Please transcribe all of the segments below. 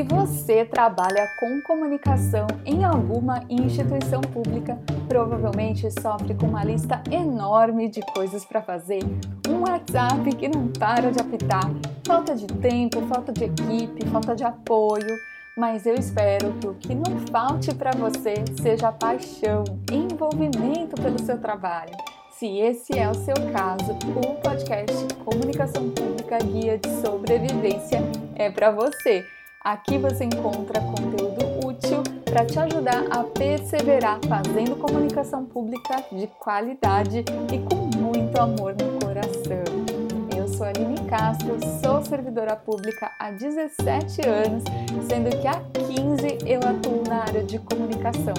Se você trabalha com comunicação em alguma instituição pública, provavelmente sofre com uma lista enorme de coisas para fazer, um WhatsApp que não para de apitar, falta de tempo, falta de equipe, falta de apoio. Mas eu espero que o que não falte para você seja paixão, envolvimento pelo seu trabalho. Se esse é o seu caso, o podcast Comunicação Pública Guia de Sobrevivência é para você. Aqui você encontra conteúdo útil para te ajudar a perseverar fazendo comunicação pública de qualidade e com muito amor no coração. Eu sou Aline Castro, sou servidora pública há 17 anos, sendo que há 15 eu atuo na área de comunicação.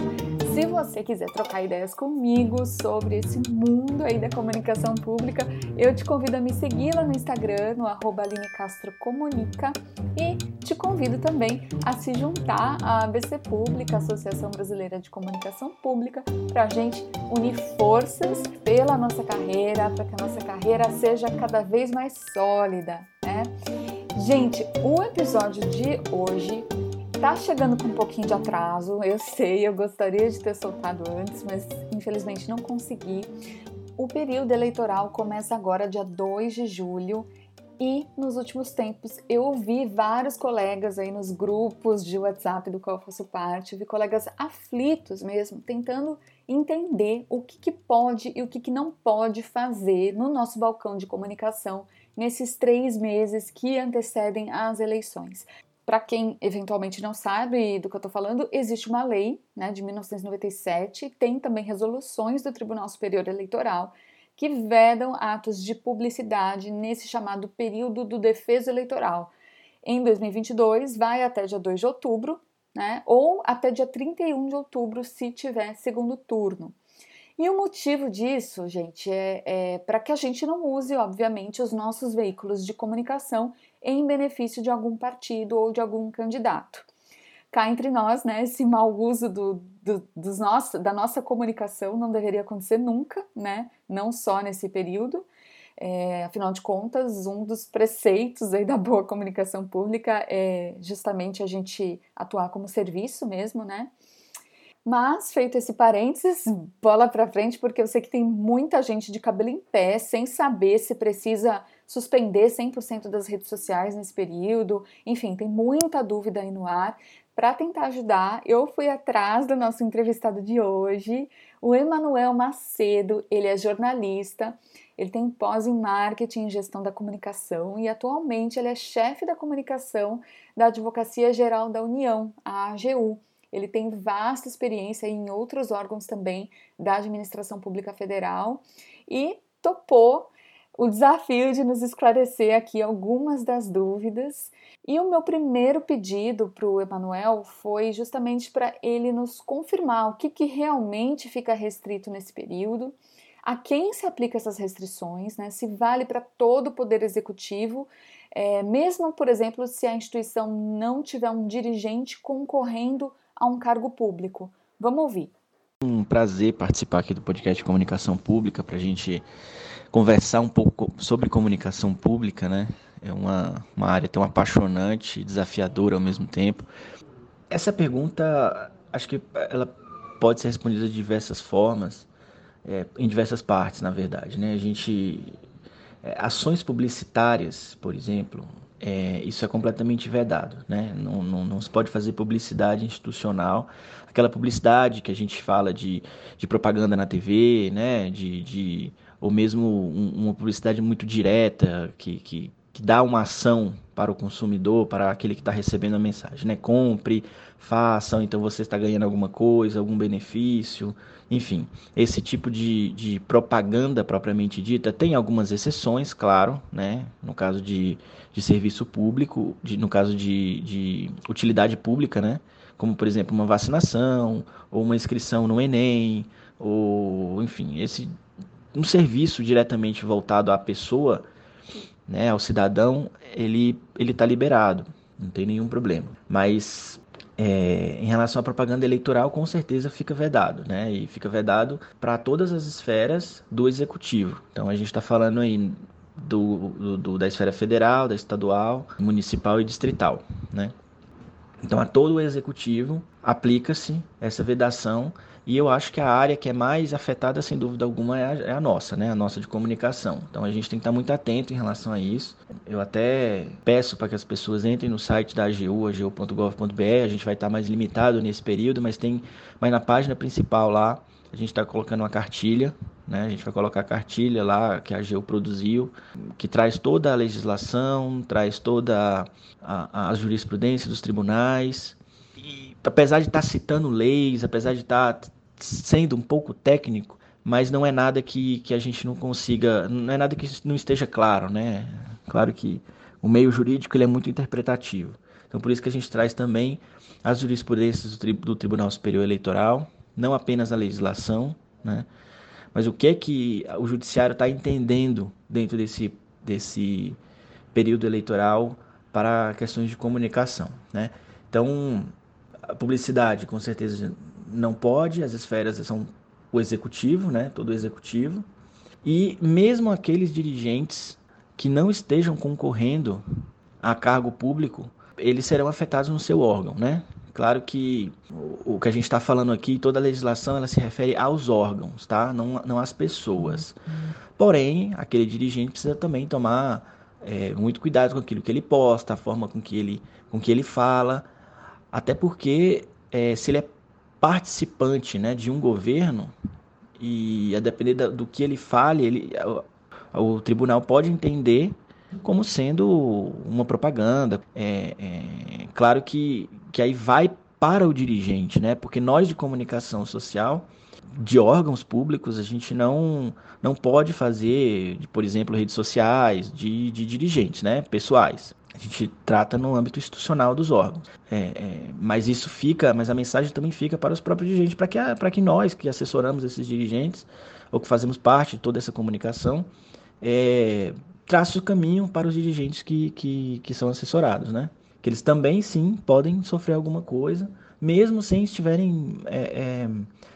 Se você quiser trocar ideias comigo sobre esse mundo aí da comunicação pública, eu te convido a me seguir lá no Instagram, no arroba Aline Castro Comunica, e te convido também a se juntar à ABC Pública, Associação Brasileira de Comunicação Pública, para a gente unir forças pela nossa carreira, para que a nossa carreira seja cada vez mais sólida, né? Gente, o episódio de hoje tá chegando com um pouquinho de atraso, eu sei, eu gostaria de ter soltado antes, mas infelizmente não consegui. O período eleitoral começa agora, dia 2 de julho, e nos últimos tempos eu ouvi vários colegas aí nos grupos de WhatsApp do qual eu faço parte, vi colegas aflitos mesmo, tentando entender o que, que pode e o que, que não pode fazer no nosso balcão de comunicação nesses três meses que antecedem as eleições. Para quem eventualmente não sabe do que eu estou falando, existe uma lei né, de 1997, tem também resoluções do Tribunal Superior Eleitoral que vedam atos de publicidade nesse chamado período do defeso eleitoral. Em 2022, vai até dia 2 de outubro, né, ou até dia 31 de outubro, se tiver segundo turno. E o motivo disso, gente, é, é para que a gente não use, obviamente, os nossos veículos de comunicação em benefício de algum partido ou de algum candidato. Cá entre nós, né, esse mau uso do, do, dos nosso, da nossa comunicação não deveria acontecer nunca, né, não só nesse período. É, afinal de contas, um dos preceitos aí da boa comunicação pública é justamente a gente atuar como serviço mesmo, né? Mas, feito esse parênteses, bola para frente, porque eu sei que tem muita gente de cabelo em pé, sem saber se precisa suspender 100% das redes sociais nesse período. Enfim, tem muita dúvida aí no ar. Para tentar ajudar, eu fui atrás do nosso entrevistado de hoje, o Emanuel Macedo. Ele é jornalista, ele tem pós em marketing e gestão da comunicação e atualmente ele é chefe da comunicação da Advocacia Geral da União, a AGU. Ele tem vasta experiência em outros órgãos também da administração pública federal e topou o desafio de nos esclarecer aqui algumas das dúvidas. E o meu primeiro pedido para o Emanuel foi justamente para ele nos confirmar o que, que realmente fica restrito nesse período, a quem se aplica essas restrições, né? se vale para todo o Poder Executivo, é, mesmo, por exemplo, se a instituição não tiver um dirigente concorrendo a um cargo público. Vamos ouvir. Um prazer participar aqui do podcast de comunicação pública para a gente conversar um pouco sobre comunicação pública, né? É uma, uma área tão apaixonante e desafiadora ao mesmo tempo. Essa pergunta, acho que ela pode ser respondida de diversas formas, é, em diversas partes, na verdade, né? A gente é, ações publicitárias, por exemplo, é, isso é completamente vedado, né? Não, não, não, se pode fazer publicidade institucional, aquela publicidade que a gente fala de, de propaganda na TV, né? De, de, ou mesmo um, uma publicidade muito direta, que, que, que dá uma ação para o consumidor, para aquele que está recebendo a mensagem, né? Compre, faça, então você está ganhando alguma coisa, algum benefício, enfim. Esse tipo de, de propaganda propriamente dita tem algumas exceções, claro, né? No caso de, de serviço público, de, no caso de, de utilidade pública, né? Como, por exemplo, uma vacinação, ou uma inscrição no Enem, ou, enfim, esse um serviço diretamente voltado à pessoa né, ao cidadão, ele ele está liberado, não tem nenhum problema. Mas é, em relação à propaganda eleitoral, com certeza fica vedado, né? E fica vedado para todas as esferas do executivo. Então a gente está falando aí do, do, do, da esfera federal, da estadual, municipal e distrital, né? Então, a todo o executivo aplica-se essa vedação e eu acho que a área que é mais afetada, sem dúvida alguma, é a, é a, nossa, né? A nossa de comunicação. Então a gente tem que estar muito atento em relação a isso. Eu até peço para que as pessoas entrem no site da AGU, agu.gov.br. A gente vai estar mais limitado nesse período, mas tem, mas na página principal lá a gente está colocando uma cartilha, né? A gente vai colocar a cartilha lá que a AGU produziu, que traz toda a legislação, traz toda a, a jurisprudência dos tribunais, apesar de estar tá citando leis, apesar de estar tá sendo um pouco técnico, mas não é nada que, que a gente não consiga, não é nada que não esteja claro, né? Claro que o meio jurídico ele é muito interpretativo. Então por isso que a gente traz também as jurisprudências do Tribunal Superior Eleitoral, não apenas a legislação, né? Mas o que é que o judiciário está entendendo dentro desse, desse período eleitoral para questões de comunicação, né? Então, a publicidade, com certeza, não pode, as esferas são o executivo, né? Todo o executivo. E mesmo aqueles dirigentes que não estejam concorrendo a cargo público, eles serão afetados no seu órgão, né? Claro que o, que a gente está falando aqui, toda a legislação, ela se refere aos órgãos, tá? Não, não às pessoas. Porém, aquele dirigente precisa também tomar é, muito cuidado com aquilo que ele posta, a forma com que ele, com que ele fala, até porque é, se ele é participante né, de um governo, e a depender do que ele fale, ele, o, tribunal pode entender como sendo uma propaganda. É, é, claro que, que aí vai para o dirigente, né? Porque nós de comunicação social, de órgãos públicos, a gente não, não pode fazer, por exemplo, redes sociais de, de dirigentes, né? Pessoais. A gente trata no âmbito institucional dos órgãos. É, é, mas isso fica, mas a mensagem também fica para os próprios dirigentes, para que, para que nós que assessoramos esses dirigentes, ou que fazemos parte de toda essa comunicação, é, o caminho para os dirigentes que, que, que são assessorados, né? Que eles também, sim, podem sofrer alguma coisa, mesmo sem estiverem é, é,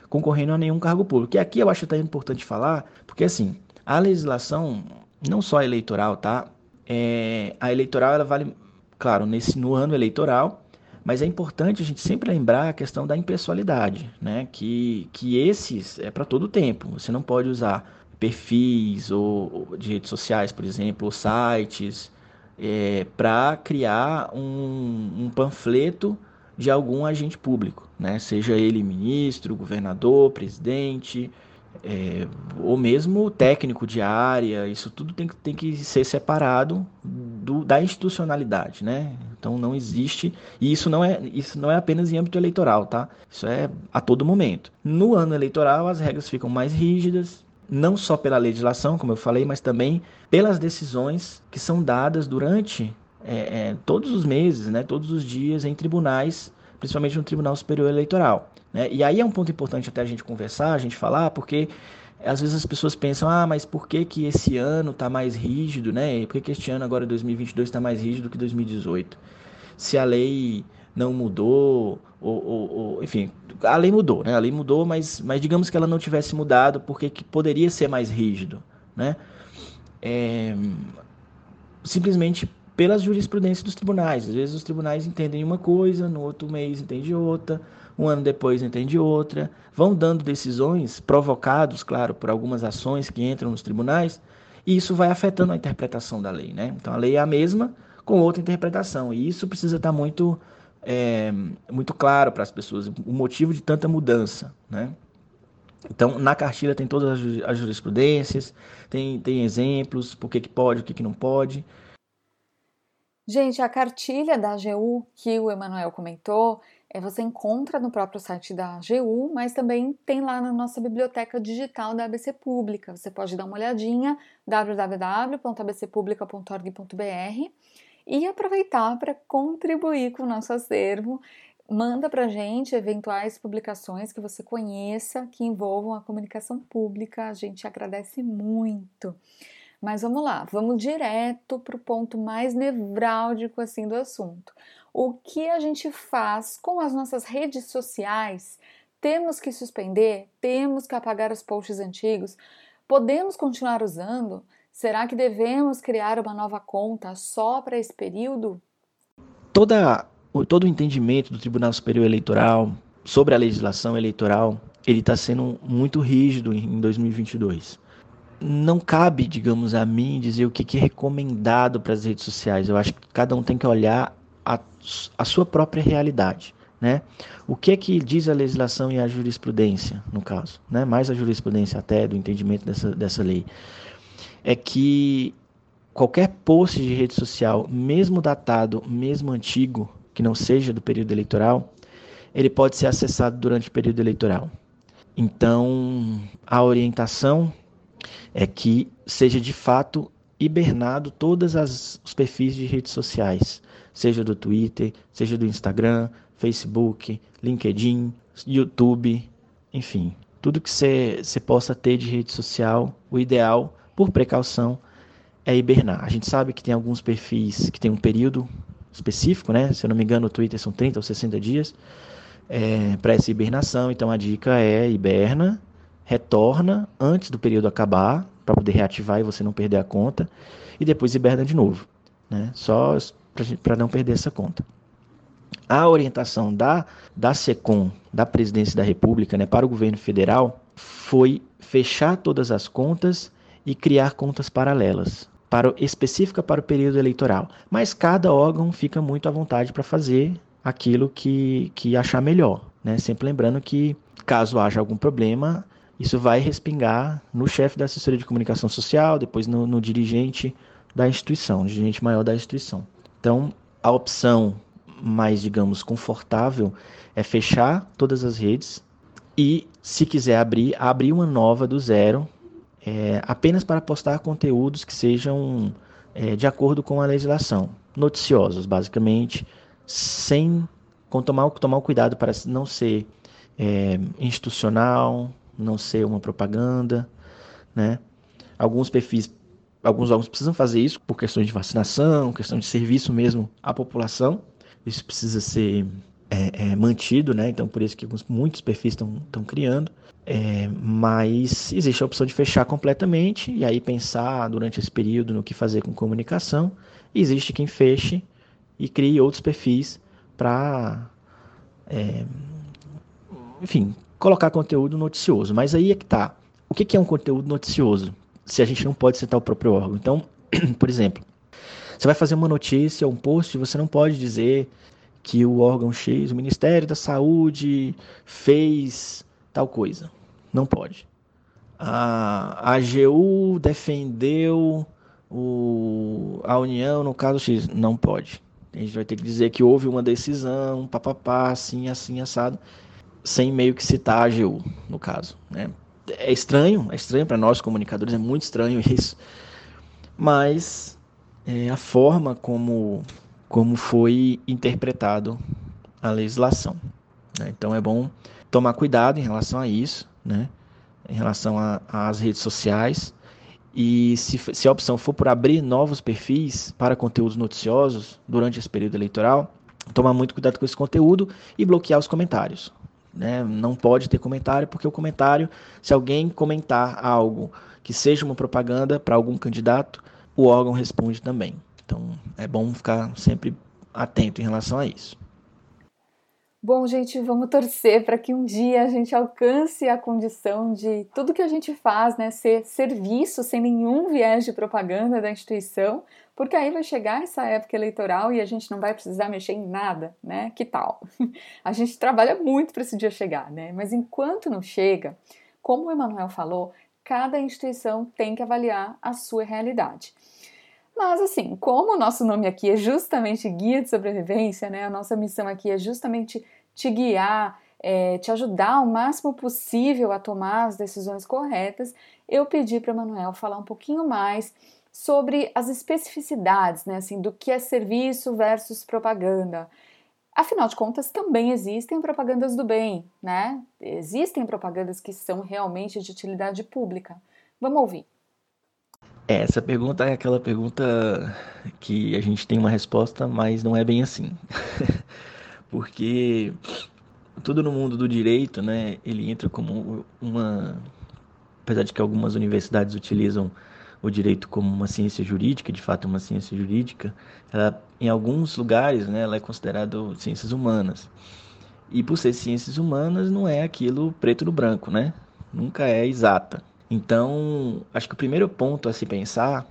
concorrendo a nenhum cargo público. E aqui eu acho até importante falar, porque assim, a legislação, não só eleitoral, tá? É, a eleitoral ela vale, claro, nesse no ano eleitoral, mas é importante a gente sempre lembrar a questão da impessoalidade, né? Que, que esses é para todo o tempo. Você não pode usar perfis ou, ou de redes sociais, por exemplo, ou sites, é, para criar um, um panfleto de algum agente público, né? Seja ele ministro, governador, presidente, é, ou mesmo técnico de área, isso tudo tem, tem que ser separado do, da institucionalidade, né? Então não existe, e isso não, é, isso não é apenas em âmbito eleitoral, tá? Isso é a todo momento. No ano eleitoral as regras ficam mais rígidas, não só pela legislação, como eu falei, mas também pelas decisões que são dadas durante é, é, todos os meses, né, todos os dias em tribunais, principalmente no Tribunal Superior Eleitoral. Né? E aí é um ponto importante até a gente conversar, a gente falar, porque às vezes as pessoas pensam, ah, mas por que, que esse ano está mais rígido, né? Por que, que este ano, agora 2022, está mais rígido que 2018? Se a lei não mudou, ou, ou, ou, enfim, a lei mudou, né? A lei mudou, mas, mas digamos que ela não tivesse mudado, porque que poderia ser mais rígido, né? É, simplesmente pelas jurisprudências dos tribunais. Às vezes os tribunais entendem uma coisa, no outro mês entende outra, um ano depois entende outra, vão dando decisões provocados, claro, por algumas ações que entram nos tribunais, e isso vai afetando a interpretação da lei, né? Então a lei é a mesma com outra interpretação, e isso precisa estar muito é, muito claro para as pessoas o motivo de tanta mudança, né? Então, na cartilha tem todas as jurisprudências, tem, tem exemplos, por que, que pode, o que, que não pode. Gente, a cartilha da AGU que o Emanuel comentou, é, você encontra no próprio site da AGU, mas também tem lá na nossa biblioteca digital da ABC Pública. Você pode dar uma olhadinha, www.abcpublica.org.br e aproveitar para contribuir com o nosso acervo. Manda para a gente eventuais publicações que você conheça que envolvam a comunicação pública, a gente agradece muito. Mas vamos lá, vamos direto para o ponto mais nevrálgico assim do assunto. O que a gente faz com as nossas redes sociais? Temos que suspender? Temos que apagar os posts antigos? Podemos continuar usando? Será que devemos criar uma nova conta só para esse período? Toda todo o entendimento do Tribunal Superior Eleitoral sobre a legislação eleitoral, ele está sendo muito rígido em 2022. Não cabe, digamos, a mim dizer o que é recomendado para as redes sociais. Eu acho que cada um tem que olhar a, a sua própria realidade. Né? O que é que diz a legislação e a jurisprudência, no caso, né? mais a jurisprudência até do entendimento dessa, dessa lei, é que qualquer post de rede social, mesmo datado, mesmo antigo, que não seja do período eleitoral, ele pode ser acessado durante o período eleitoral. Então, a orientação é que seja de fato hibernado todos os perfis de redes sociais, seja do Twitter, seja do Instagram, Facebook, LinkedIn, YouTube, enfim, tudo que você possa ter de rede social, o ideal, por precaução, é hibernar. A gente sabe que tem alguns perfis que tem um período específico, né? Se eu não me engano, o Twitter são 30 ou 60 dias é, para essa hibernação. Então a dica é hiberna, retorna antes do período acabar, para poder reativar e você não perder a conta, e depois hiberna de novo, né? Só para não perder essa conta. A orientação da, da SECOM, da Presidência da República, né, para o governo federal, foi fechar todas as contas e criar contas paralelas para específica para o período eleitoral. Mas cada órgão fica muito à vontade para fazer aquilo que, que achar melhor. Né? Sempre lembrando que, caso haja algum problema, isso vai respingar no chefe da assessoria de comunicação social, depois no, no dirigente da instituição, no dirigente maior da instituição. Então, a opção mais, digamos, confortável é fechar todas as redes e, se quiser abrir, abrir uma nova do zero é, apenas para postar conteúdos que sejam é, de acordo com a legislação, noticiosos, basicamente, sem com tomar, tomar o cuidado para não ser é, institucional, não ser uma propaganda, né? Alguns perfis, alguns órgãos precisam fazer isso por questões de vacinação, questão de serviço mesmo à população. Isso precisa ser é, é, mantido, né? Então por isso que muitos perfis estão criando. É, mas existe a opção de fechar completamente e aí pensar durante esse período no que fazer com comunicação. existe quem feche e crie outros perfis para, é, enfim, colocar conteúdo noticioso. Mas aí é que tá. O que, que é um conteúdo noticioso? Se a gente não pode citar o próprio órgão. Então, por exemplo, você vai fazer uma notícia, um post, você não pode dizer que o órgão X, o Ministério da Saúde, fez tal coisa. Não pode. A AGU defendeu o, a União no caso X. Não pode. A gente vai ter que dizer que houve uma decisão, papapá, assim, assim, assado, sem meio que citar a AGU, no caso. Né? É estranho, é estranho para nós comunicadores, é muito estranho isso. Mas é a forma como, como foi interpretado a legislação. Né? Então é bom tomar cuidado em relação a isso, né? em relação às redes sociais. E se, se a opção for por abrir novos perfis para conteúdos noticiosos durante esse período eleitoral, tomar muito cuidado com esse conteúdo e bloquear os comentários. Né? Não pode ter comentário, porque o comentário, se alguém comentar algo que seja uma propaganda para algum candidato, o órgão responde também. Então é bom ficar sempre atento em relação a isso. Bom, gente, vamos torcer para que um dia a gente alcance a condição de tudo que a gente faz, né, ser serviço sem nenhum viés de propaganda da instituição, porque aí vai chegar essa época eleitoral e a gente não vai precisar mexer em nada, né? Que tal? A gente trabalha muito para esse dia chegar, né? Mas enquanto não chega, como o Emanuel falou, cada instituição tem que avaliar a sua realidade. Mas assim, como o nosso nome aqui é justamente guia de sobrevivência, né? A nossa missão aqui é justamente te guiar, é, te ajudar o máximo possível a tomar as decisões corretas. Eu pedi para Manuel falar um pouquinho mais sobre as especificidades, né? Assim, do que é serviço versus propaganda. Afinal de contas, também existem propagandas do bem, né? Existem propagandas que são realmente de utilidade pública. Vamos ouvir. É, essa pergunta é aquela pergunta que a gente tem uma resposta, mas não é bem assim. Porque tudo no mundo do direito, né, ele entra como uma apesar de que algumas universidades utilizam o direito como uma ciência jurídica, de fato uma ciência jurídica, ela, em alguns lugares né, ela é considerada ciências humanas. E por ser ciências humanas, não é aquilo preto no branco, né? Nunca é exata. Então, acho que o primeiro ponto a se pensar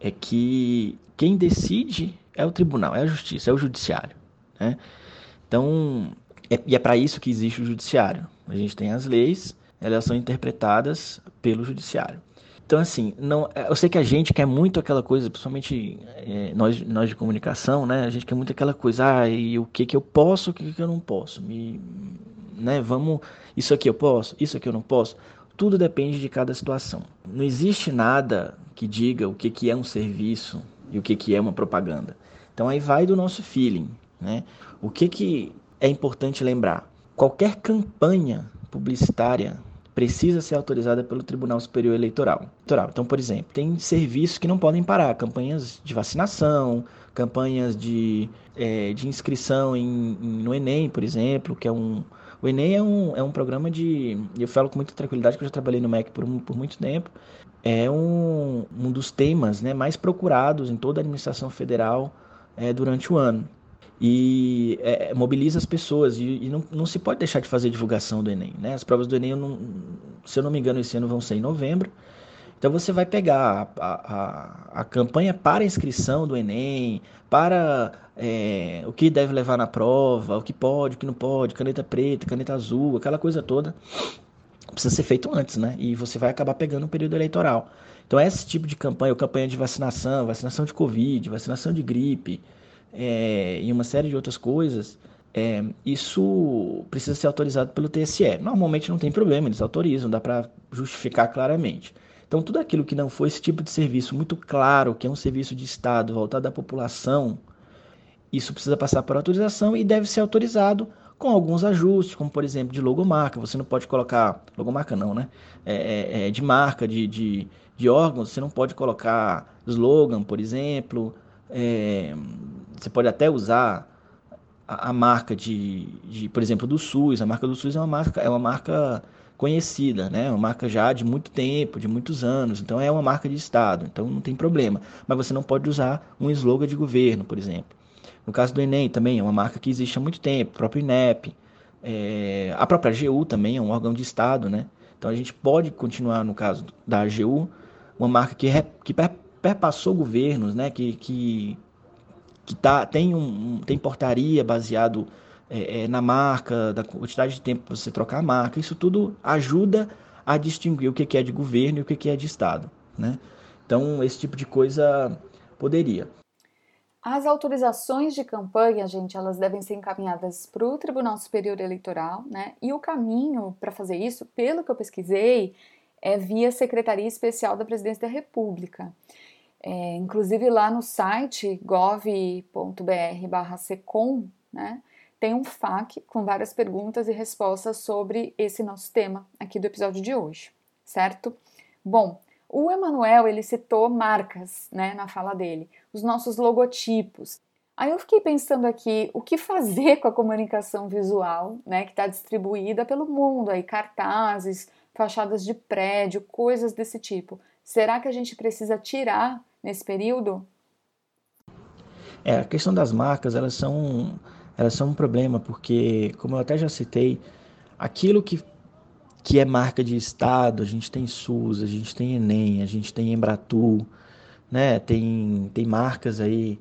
é que quem decide é o tribunal, é a justiça, é o judiciário. Né? Então, é, e é para isso que existe o judiciário. A gente tem as leis, elas são interpretadas pelo judiciário. Então, assim, não, eu sei que a gente quer muito aquela coisa, principalmente é, nós, nós de comunicação, né? A gente quer muito aquela coisa, ah, e o que que eu posso, o que que eu não posso. Me, né? Vamos, isso aqui eu posso, isso aqui eu não posso. Tudo depende de cada situação. Não existe nada que diga o que, que é um serviço e o que, que é uma propaganda. Então aí vai do nosso feeling. Né? O que, que é importante lembrar? Qualquer campanha publicitária precisa ser autorizada pelo Tribunal Superior Eleitoral. Então, por exemplo, tem serviços que não podem parar, campanhas de vacinação, campanhas de, é, de inscrição em, em, no Enem, por exemplo, que é um, o Enem é um, é um programa de. Eu falo com muita tranquilidade que eu já trabalhei no MEC por, por muito tempo. É um, um dos temas né, mais procurados em toda a administração federal é, durante o ano. E é, mobiliza as pessoas. E, e não, não, se pode deixar de fazer divulgação do Enem. Né? As provas do Enem, não, se eu não me engano, esse ano vão ser em novembro. Então você vai pegar a, a, a campanha para inscrição do Enem, para é, o que deve levar na prova, o que pode, o que não pode, caneta preta, caneta azul, aquela coisa toda, precisa ser feito antes, né? E você vai acabar pegando o período eleitoral. Então esse tipo de campanha, ou campanha de vacinação, vacinação de Covid, vacinação de gripe, é, e uma série de outras coisas, é, isso precisa ser autorizado pelo TSE. Normalmente não tem problema, eles autorizam, dá para justificar claramente. Então, tudo aquilo que não for esse tipo de serviço muito claro, que é um serviço de Estado voltado à população, isso precisa passar por autorização e deve ser autorizado com alguns ajustes, como por exemplo de logomarca. Você não pode colocar. Logomarca não, né? É, é, é de marca, de, de, de, órgãos, você não pode colocar slogan, por exemplo. É, você pode até usar a, a marca de, de, por exemplo, do SUS. A marca do SUS é uma marca, é uma marca conhecida, né? Uma marca já de muito tempo, de muitos anos. Então é uma marca de Estado, então não tem problema. Mas você não pode usar um slogan de governo, por exemplo. No caso do Enem também é uma marca que existe há muito tempo, o próprio INEP. É... a própria AGU também é um órgão de Estado, né? Então a gente pode continuar, no caso da AGU, uma marca que, re... que perpassou governos, né? Que, que, que tá, tem, um, tem portaria baseado é, é, na marca, da quantidade de tempo para você trocar a marca, isso tudo ajuda a distinguir o que é de governo e o que é de Estado. Né? Então, esse tipo de coisa poderia. As autorizações de campanha, gente, elas devem ser encaminhadas para o Tribunal Superior Eleitoral, né? E o caminho para fazer isso, pelo que eu pesquisei, é via Secretaria Especial da Presidência da República. É, inclusive lá no site gov.br/secom, né? tem um FAQ com várias perguntas e respostas sobre esse nosso tema aqui do episódio de hoje, certo? Bom, o Emanuel ele citou marcas, né, na fala dele, os nossos logotipos. Aí eu fiquei pensando aqui o que fazer com a comunicação visual, né, que está distribuída pelo mundo, aí cartazes, fachadas de prédio, coisas desse tipo. Será que a gente precisa tirar nesse período? É, a questão das marcas, elas são elas são um problema, porque, como eu até já citei, aquilo que, que é marca de Estado, a gente tem SUS, a gente tem Enem, a gente tem Embratur, né? tem, tem marcas aí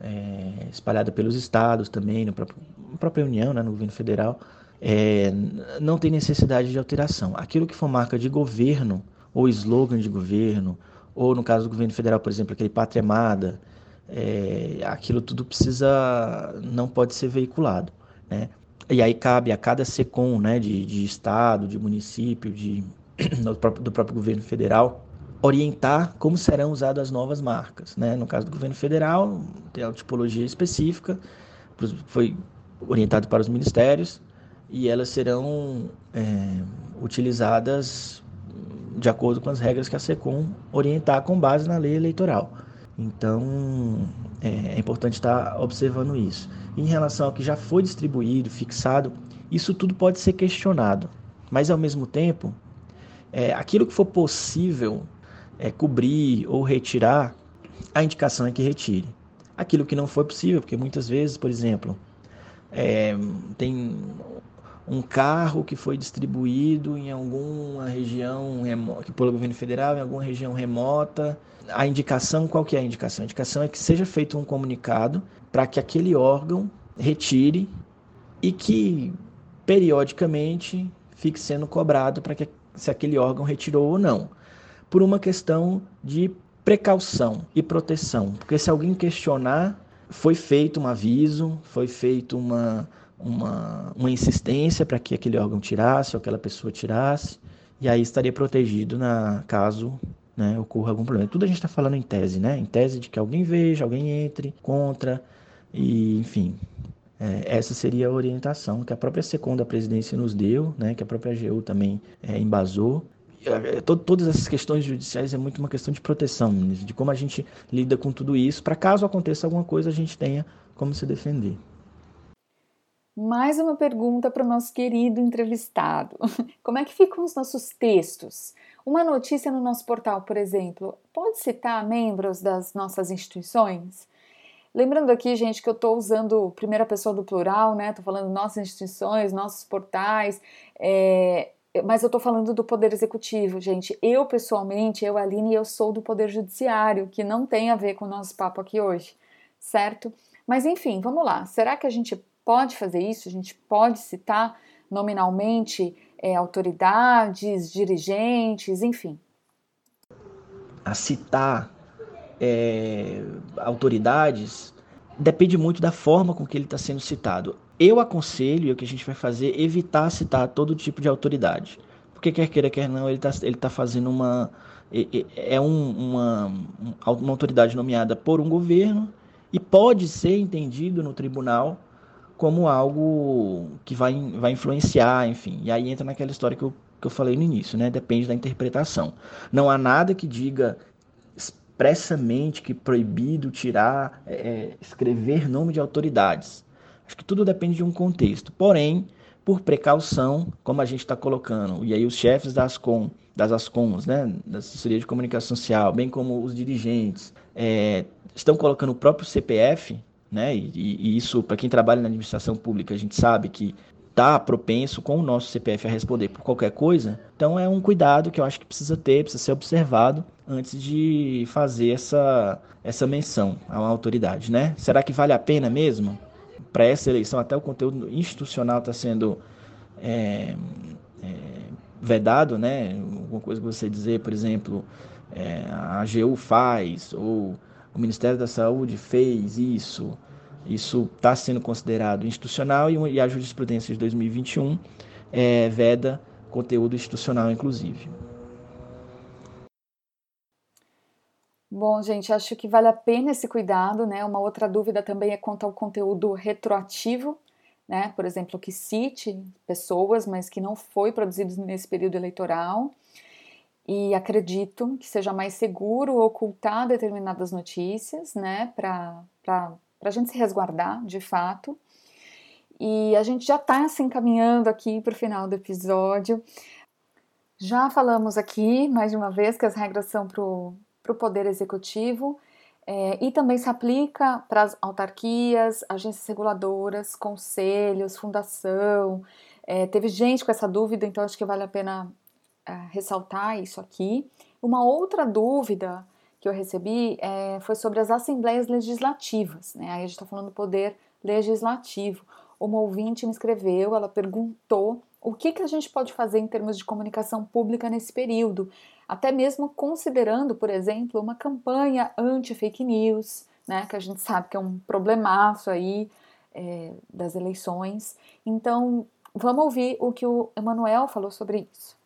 é, espalhadas pelos estados também, no próprio, na própria União, né? no governo federal, é, não tem necessidade de alteração. Aquilo que for marca de governo, ou slogan de governo, ou no caso do governo federal, por exemplo, aquele Pátria Amada, é, aquilo tudo precisa, não pode ser veiculado, né? E aí cabe a cada SECOM, né, de, de estado, de município, de, do, próprio, do próprio governo federal, orientar como serão usadas as novas marcas, né? No caso do governo federal, tem a tipologia específica, foi orientado para os ministérios e elas serão é, utilizadas de acordo com as regras que a SECOM orientar com base na lei eleitoral. Então, é, é importante estar observando isso. Em relação ao que já foi distribuído, fixado, isso tudo pode ser questionado. Mas, ao mesmo tempo, é, aquilo que for possível é, cobrir ou retirar, a indicação é que retire. Aquilo que não foi possível, porque muitas vezes, por exemplo, é, tem um carro que foi distribuído em alguma região remota, pelo governo federal, em alguma região remota. A indicação, qual que é a indicação? A indicação é que seja feito um comunicado para que aquele órgão retire e que periodicamente fique sendo cobrado para que se aquele órgão retirou ou não, por uma questão de precaução e proteção, porque se alguém questionar, foi feito um aviso, foi feito uma uma, uma insistência para que aquele órgão tirasse ou aquela pessoa tirasse, e aí estaria protegido na caso né, ocorra algum problema. Tudo a gente está falando em tese, né? Em tese de que alguém veja, alguém entre contra, e enfim. É, essa seria a orientação que a própria segunda presidência nos deu, né, que a própria AGU também é, embasou. É, todas essas questões judiciais é muito uma questão de proteção, de como a gente lida com tudo isso, para caso aconteça alguma coisa, a gente tenha como se defender. Mais uma pergunta para o nosso querido entrevistado. Como é que ficam os nossos textos? Uma notícia no nosso portal, por exemplo, pode citar membros das nossas instituições? Lembrando aqui, gente, que eu estou usando primeira pessoa do plural, né? Estou falando nossas instituições, nossos portais, é... mas eu estou falando do Poder Executivo, gente. Eu, pessoalmente, eu, Aline, eu sou do Poder Judiciário, que não tem a ver com o nosso papo aqui hoje, certo? Mas enfim, vamos lá. Será que a gente pode fazer isso, a gente pode citar nominalmente é, autoridades, dirigentes, enfim. A citar é, autoridades depende muito da forma com que ele está sendo citado. Eu aconselho, e o que a gente vai fazer, evitar citar todo tipo de autoridade. Porque quer queira, quer não, ele está ele tá fazendo uma. É um, uma, uma autoridade nomeada por um governo e pode ser entendido no tribunal como algo que vai, vai influenciar, enfim. E aí entra naquela história que eu, que eu falei no início, né? Depende da interpretação. Não há nada que diga expressamente que proibido tirar, é, é, escrever nome de autoridades. Acho que tudo depende de um contexto. Porém, por precaução, como a gente está colocando, e aí os chefes das com das ASCOMs, né, da assessoria de comunicação social, bem como os dirigentes, é, estão colocando o próprio CPF né? E, e isso, para quem trabalha na administração pública, a gente sabe que está propenso com o nosso CPF a responder por qualquer coisa. Então é um cuidado que eu acho que precisa ter, precisa ser observado antes de fazer essa, essa menção a uma autoridade, né? Será que vale a pena mesmo? Para essa eleição, até o conteúdo institucional está sendo é, é, vedado, né? Alguma coisa que você dizer, por exemplo, é, a AGU faz, ou o Ministério da Saúde fez isso, isso está sendo considerado institucional e, a jurisprudência de 2021 é, veda conteúdo institucional, inclusive. Bom, gente, acho que vale a pena esse cuidado, né? Uma outra dúvida também é quanto ao conteúdo retroativo, né? Por exemplo, que cite pessoas, mas que não foi produzido nesse período eleitoral e acredito que seja mais seguro ocultar determinadas notícias, né, para a gente se resguardar de fato. E a gente já está se encaminhando aqui para o final do episódio. Já falamos aqui, mais de uma vez, que as regras são para o Poder Executivo é, e também se aplica para as autarquias, agências reguladoras, conselhos, fundação. É, teve gente com essa dúvida, então acho que vale a pena ressaltar isso aqui. Uma outra dúvida que eu recebi é, foi sobre as assembleias legislativas, né? Aí a gente está falando do poder legislativo. Uma ouvinte me escreveu, ela perguntou o que, que a gente pode fazer em termos de comunicação pública nesse período, até mesmo considerando, por exemplo, uma campanha anti-fake news, né? Que a gente sabe que é um problemaço aí é, das eleições. Então, vamos ouvir o que o Emanuel falou sobre isso.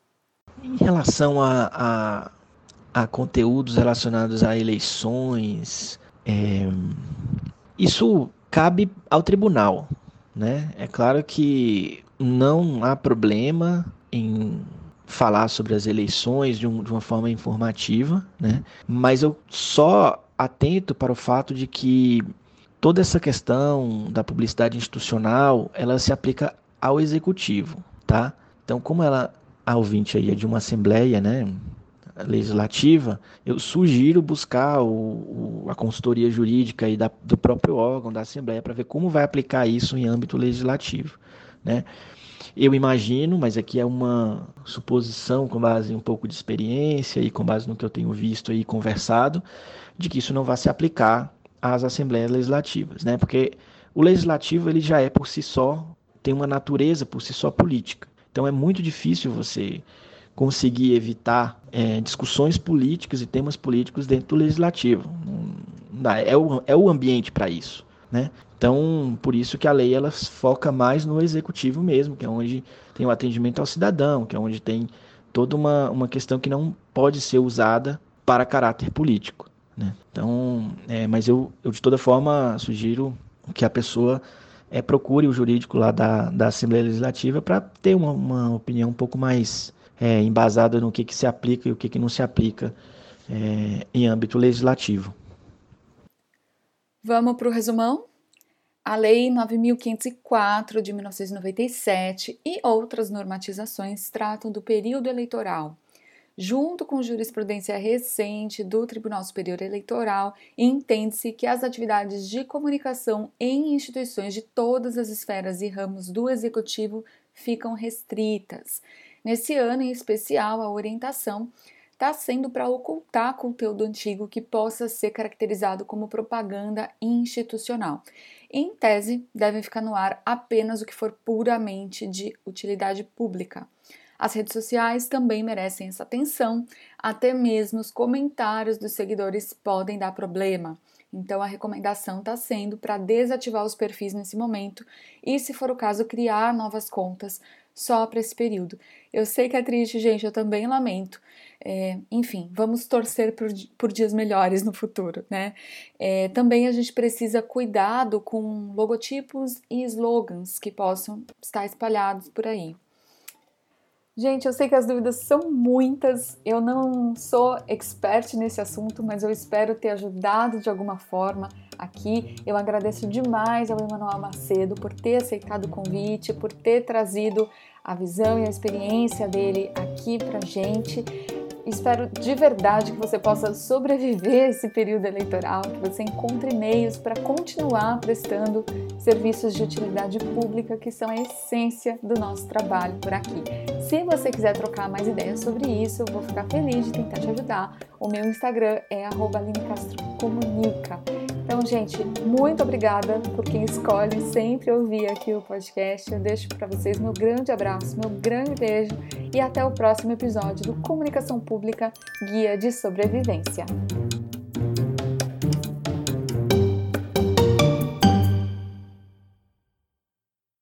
Em relação a, a, a conteúdos relacionados a eleições, é, isso cabe ao tribunal. Né? É claro que não há problema em falar sobre as eleições de, um, de uma forma informativa, né? mas eu só atento para o fato de que toda essa questão da publicidade institucional ela se aplica ao executivo, tá? Então, como ela a ouvinte aí é de uma assembleia, né? Legislativa, eu sugiro buscar o, o, a consultoria jurídica e da, do próprio órgão, da Assembleia, para ver como vai aplicar isso em âmbito legislativo. Né? Eu imagino, mas aqui é uma suposição com base em um pouco de experiência e com base no que eu tenho visto e conversado, de que isso não vai se aplicar às assembleias legislativas, né? Porque o legislativo ele já é por si só tem uma natureza por si só política. Então é muito difícil você conseguir evitar é, discussões políticas e temas políticos dentro do legislativo. É o, é o ambiente para isso. Né? Então, por isso que a lei ela foca mais no executivo mesmo, que é onde tem o atendimento ao cidadão, que é onde tem toda uma, uma questão que não pode ser usada para caráter político. Né? Então, é, mas eu, eu de toda forma sugiro que a pessoa é, procure o jurídico lá da, da Assembleia Legislativa para ter uma, uma, opinião um pouco mais é, embasada no que, que se aplica e o que, que não se aplica é, em âmbito legislativo. Vamos para o resumão? A Lei 9.504 de 1997 e outras normatizações tratam do período eleitoral junto com jurisprudência recente do Tribunal Superior Eleitoral, entende-se que as atividades de comunicação em instituições de todas as esferas e ramos do executivo ficam restritas. Nesse ano em especial, a orientação está sendo para ocultar conteúdo antigo que possa ser caracterizado como propaganda institucional. Em tese, devem ficar no ar apenas o que for puramente de utilidade pública. As redes sociais também merecem essa atenção, até mesmo os comentários dos seguidores podem dar problema. Então a recomendação está sendo para desativar os perfis nesse momento e, se for o caso, criar novas contas só para esse período. Eu sei que é triste, gente, eu também lamento. É, enfim, vamos torcer por, por, dias melhores no futuro, né? É, também a gente precisa cuidado com logotipos e slogans que possam estar espalhados por aí. Gente, eu sei que as dúvidas são muitas, eu não sou expert nesse assunto, mas eu espero ter ajudado de alguma forma aqui. Eu agradeço demais ao Emanuel Macedo por ter aceitado o convite, por ter trazido a visão e a experiência dele aqui pra gente. Espero de verdade que você possa sobreviver esse período eleitoral, que você encontre meios para continuar prestando serviços de utilidade pública que são a essência do nosso trabalho por aqui. Se você quiser trocar mais ideias sobre isso, eu vou ficar feliz de tentar te ajudar. O meu Instagram é @linecastrocomunica. Então, gente, muito obrigada por quem escolhe sempre ouvir aqui o podcast. Eu deixo para vocês meu grande abraço, meu grande beijo e até o próximo episódio do Comunicação Pública Guia de Sobrevivência.